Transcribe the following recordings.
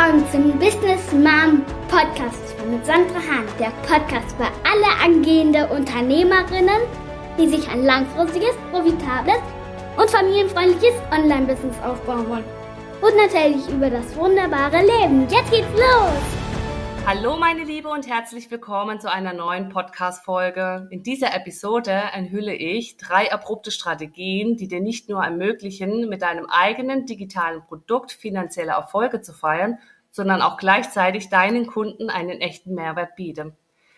willkommen zum Business Mom Podcast mit Sandra Hahn, der Podcast für alle angehende Unternehmerinnen, die sich ein langfristiges, profitables und familienfreundliches Online-Business aufbauen wollen. Und natürlich über das wunderbare Leben. Jetzt geht's los! Hallo meine Liebe und herzlich willkommen zu einer neuen Podcast-Folge. In dieser Episode enthülle ich drei abrupte Strategien, die dir nicht nur ermöglichen, mit deinem eigenen digitalen Produkt finanzielle Erfolge zu feiern, sondern auch gleichzeitig deinen Kunden einen echten Mehrwert bieten.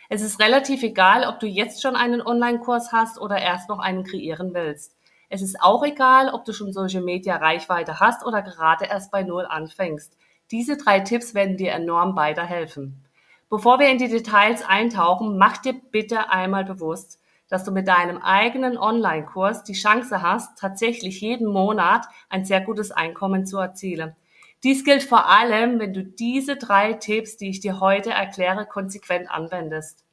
Es ist relativ egal, ob du jetzt schon einen Online-Kurs hast oder erst noch einen kreieren willst. Es ist auch egal, ob du schon Social Media Reichweite hast oder gerade erst bei Null anfängst. Diese drei Tipps werden dir enorm weiterhelfen. Bevor wir in die Details eintauchen, mach dir bitte einmal bewusst, dass du mit deinem eigenen Online-Kurs die Chance hast, tatsächlich jeden Monat ein sehr gutes Einkommen zu erzielen. Dies gilt vor allem, wenn du diese drei Tipps, die ich dir heute erkläre, konsequent anwendest.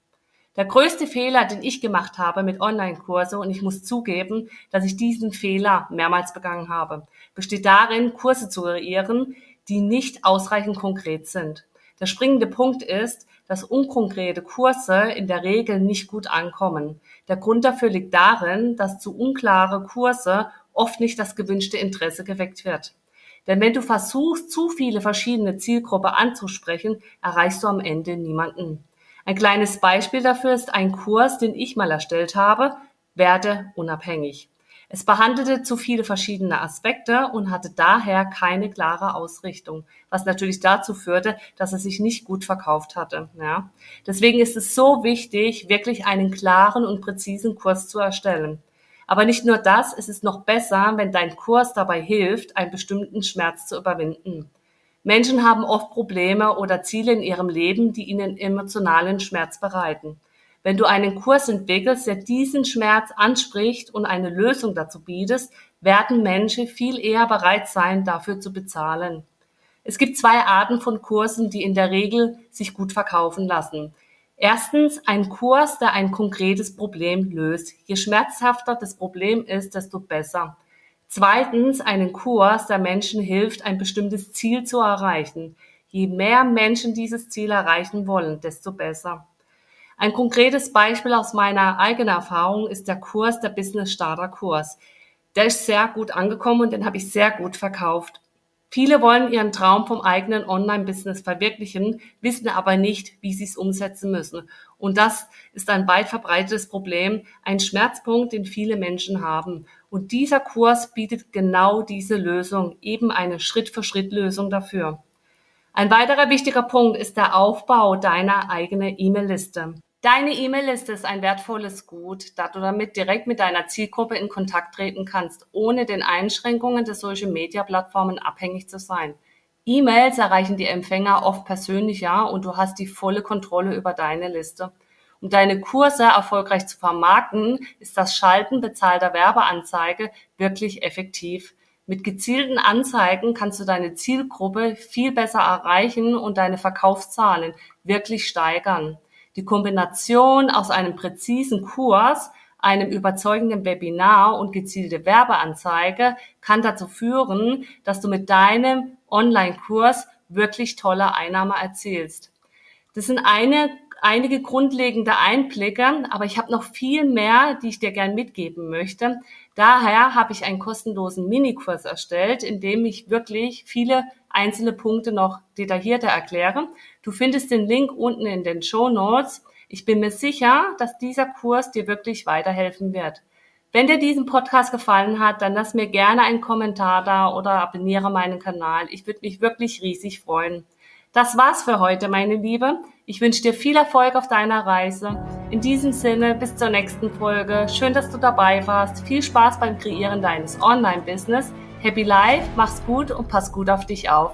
Der größte Fehler, den ich gemacht habe mit Online-Kurse, und ich muss zugeben, dass ich diesen Fehler mehrmals begangen habe, besteht darin, Kurse zu kreieren, die nicht ausreichend konkret sind. Der springende Punkt ist, dass unkonkrete Kurse in der Regel nicht gut ankommen. Der Grund dafür liegt darin, dass zu unklare Kurse oft nicht das gewünschte Interesse geweckt wird. Denn wenn du versuchst, zu viele verschiedene Zielgruppen anzusprechen, erreichst du am Ende niemanden. Ein kleines Beispiel dafür ist ein Kurs, den ich mal erstellt habe, werde unabhängig. Es behandelte zu viele verschiedene Aspekte und hatte daher keine klare Ausrichtung, was natürlich dazu führte, dass es sich nicht gut verkauft hatte. Ja. Deswegen ist es so wichtig, wirklich einen klaren und präzisen Kurs zu erstellen. Aber nicht nur das, es ist noch besser, wenn dein Kurs dabei hilft, einen bestimmten Schmerz zu überwinden. Menschen haben oft Probleme oder Ziele in ihrem Leben, die ihnen emotionalen Schmerz bereiten. Wenn du einen Kurs entwickelst, der diesen Schmerz anspricht und eine Lösung dazu bietest, werden Menschen viel eher bereit sein, dafür zu bezahlen. Es gibt zwei Arten von Kursen, die in der Regel sich gut verkaufen lassen. Erstens ein Kurs, der ein konkretes Problem löst. Je schmerzhafter das Problem ist, desto besser. Zweitens einen Kurs, der Menschen hilft, ein bestimmtes Ziel zu erreichen. Je mehr Menschen dieses Ziel erreichen wollen, desto besser. Ein konkretes Beispiel aus meiner eigenen Erfahrung ist der Kurs, der Business Starter Kurs. Der ist sehr gut angekommen und den habe ich sehr gut verkauft. Viele wollen ihren Traum vom eigenen Online-Business verwirklichen, wissen aber nicht, wie sie es umsetzen müssen. Und das ist ein weit verbreitetes Problem, ein Schmerzpunkt, den viele Menschen haben. Und dieser Kurs bietet genau diese Lösung, eben eine Schritt-für-Schritt-Lösung dafür. Ein weiterer wichtiger Punkt ist der Aufbau deiner eigenen E-Mail-Liste. Deine E-Mail-Liste ist ein wertvolles Gut, da du damit direkt mit deiner Zielgruppe in Kontakt treten kannst, ohne den Einschränkungen der Social-Media-Plattformen abhängig zu sein. E-Mails erreichen die Empfänger oft persönlicher und du hast die volle Kontrolle über deine Liste. Um deine Kurse erfolgreich zu vermarkten, ist das Schalten bezahlter Werbeanzeige wirklich effektiv. Mit gezielten Anzeigen kannst du deine Zielgruppe viel besser erreichen und deine Verkaufszahlen wirklich steigern. Die Kombination aus einem präzisen Kurs, einem überzeugenden Webinar und gezielte Werbeanzeige kann dazu führen, dass du mit deinem Online-Kurs wirklich tolle Einnahme erzielst. Das sind eine, einige grundlegende Einblicke, aber ich habe noch viel mehr, die ich dir gern mitgeben möchte. Daher habe ich einen kostenlosen Minikurs erstellt, in dem ich wirklich viele einzelne Punkte noch detaillierter erkläre. Du findest den Link unten in den Show Notes. Ich bin mir sicher, dass dieser Kurs dir wirklich weiterhelfen wird. Wenn dir diesen Podcast gefallen hat, dann lass mir gerne einen Kommentar da oder abonniere meinen Kanal. Ich würde mich wirklich riesig freuen. Das war's für heute, meine Liebe. Ich wünsche dir viel Erfolg auf deiner Reise. In diesem Sinne, bis zur nächsten Folge. Schön, dass du dabei warst. Viel Spaß beim Kreieren deines Online-Business. Happy Life, mach's gut und pass gut auf dich auf.